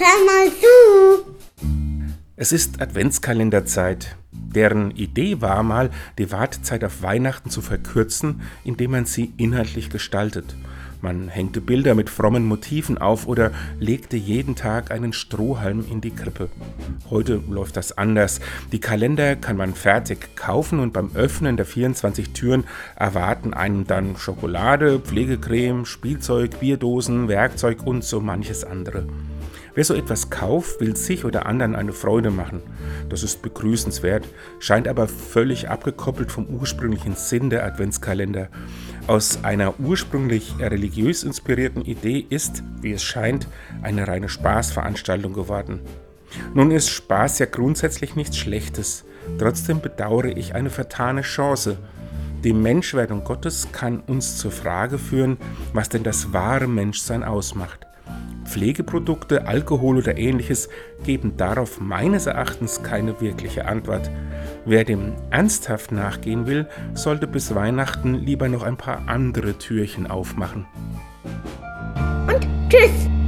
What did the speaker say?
hör mal zu. Es ist Adventskalenderzeit. Deren Idee war mal, die Wartezeit auf Weihnachten zu verkürzen, indem man sie inhaltlich gestaltet. Man hängte Bilder mit frommen Motiven auf oder legte jeden Tag einen Strohhalm in die Krippe. Heute läuft das anders. Die Kalender kann man fertig kaufen und beim Öffnen der 24 Türen erwarten einen dann Schokolade, Pflegecreme, Spielzeug, Bierdosen, Werkzeug und so manches andere. Wer so etwas kauft, will sich oder anderen eine Freude machen. Das ist begrüßenswert, scheint aber völlig abgekoppelt vom ursprünglichen Sinn der Adventskalender. Aus einer ursprünglich religiös inspirierten Idee ist, wie es scheint, eine reine Spaßveranstaltung geworden. Nun ist Spaß ja grundsätzlich nichts Schlechtes. Trotzdem bedauere ich eine vertane Chance. Die Menschwerdung Gottes kann uns zur Frage führen, was denn das wahre Menschsein ausmacht. Pflegeprodukte, Alkohol oder ähnliches geben darauf meines Erachtens keine wirkliche Antwort. Wer dem ernsthaft nachgehen will, sollte bis Weihnachten lieber noch ein paar andere Türchen aufmachen. Und tschüss.